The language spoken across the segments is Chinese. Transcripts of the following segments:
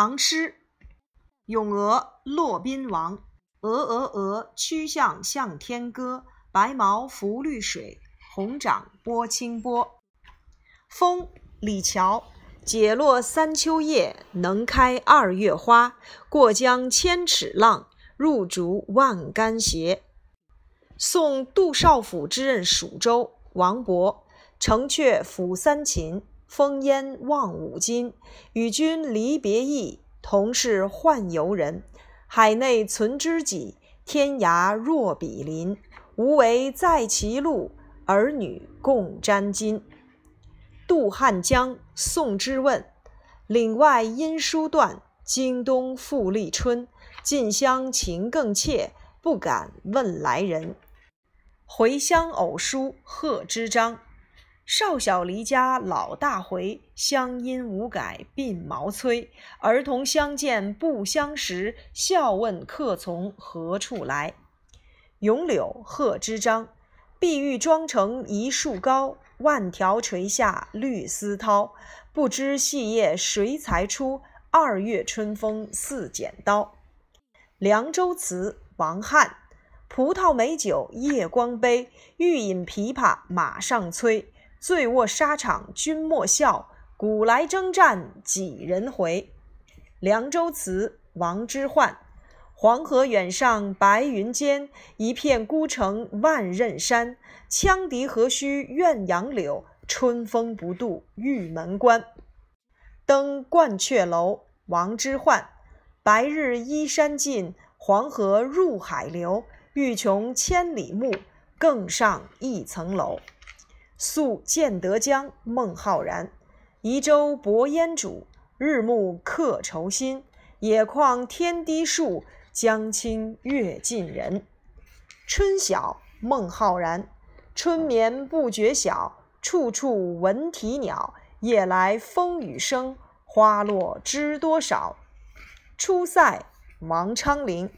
唐诗，咏鹅，骆宾王。鹅鹅鹅，曲项向天歌。白毛浮绿水，红掌拨清波。风，李峤。解落三秋叶，能开二月花。过江千尺浪，入竹万竿斜。宋杜少府之任蜀州，王勃。城阙辅三秦。烽烟望五津，与君离别意，同是宦游人。海内存知己，天涯若比邻。无为在歧路，儿女共沾巾。渡汉江，宋之问。岭外音书断，经冬复历春。近乡情更怯，不敢问来人。回乡偶书贺知章。少小离家老大回，乡音无改鬓毛衰。儿童相见不相识，笑问客从何处来。咏柳，贺知章。碧玉妆成一树高，万条垂下绿丝绦。不知细叶谁裁出？二月春风似剪刀。凉州词，王翰。葡萄美酒夜光杯，欲饮琵琶马上催。醉卧沙场君莫笑，古来征战几人回？凉州词，王之涣。黄河远上白云间，一片孤城万仞山。羌笛何须怨杨柳，春风不度玉门关。登鹳雀楼，王之涣。白日依山尽，黄河入海流。欲穷千里目，更上一层楼。宿建德江，孟浩然。移舟泊烟渚，日暮客愁新。野旷天低树，江清月近人。春晓，孟浩然。春眠不觉晓，处处闻啼鸟。夜来风雨声，花落知多少。出塞，王昌龄。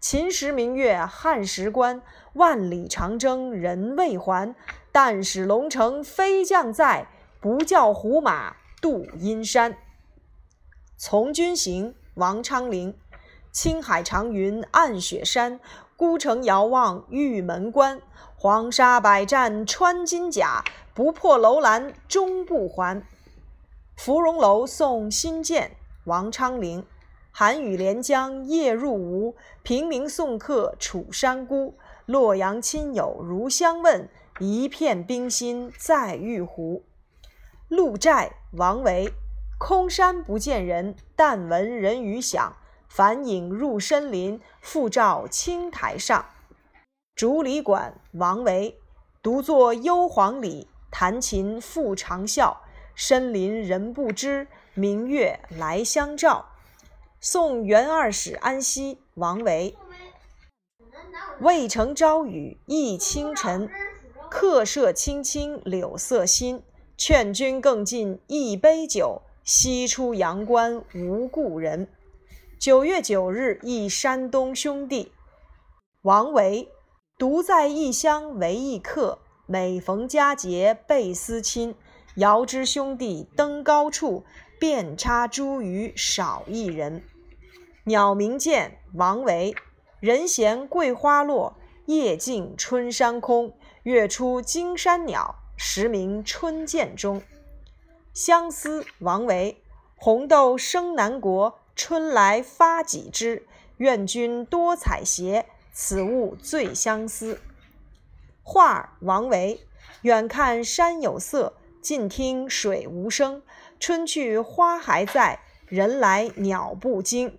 秦时明月汉时关，万里长征人未还。但使龙城飞将在，不教胡马度阴山。从军行，王昌龄。青海长云暗雪山，孤城遥望玉门关。黄沙百战穿金甲，不破楼兰终不还。芙蓉楼送辛渐，王昌龄。寒雨连江夜入吴，平明送客楚山孤。洛阳亲友如相问。一片冰心在玉壶。鹿柴，王维。空山不见人，但闻人语响。返影入深林，复照青苔上。竹里馆，王维。独坐幽篁里，弹琴复长啸。深林人不知，明月来相照。送元二使安西，王维。渭城朝雨浥轻尘。客舍青青柳色新，劝君更尽一杯酒，西出阳关无故人。九月九日忆山东兄弟，王维。独在异乡为异客，每逢佳节倍思亲。遥知兄弟登高处，遍插茱萸少一人。鸟鸣涧，王维。人闲桂花落，夜静春山空。月出惊山鸟，时鸣春涧中。相思，王维。红豆生南国，春来发几枝。愿君多采撷，此物最相思。画，王维。远看山有色，近听水无声。春去花还在，人来鸟不惊。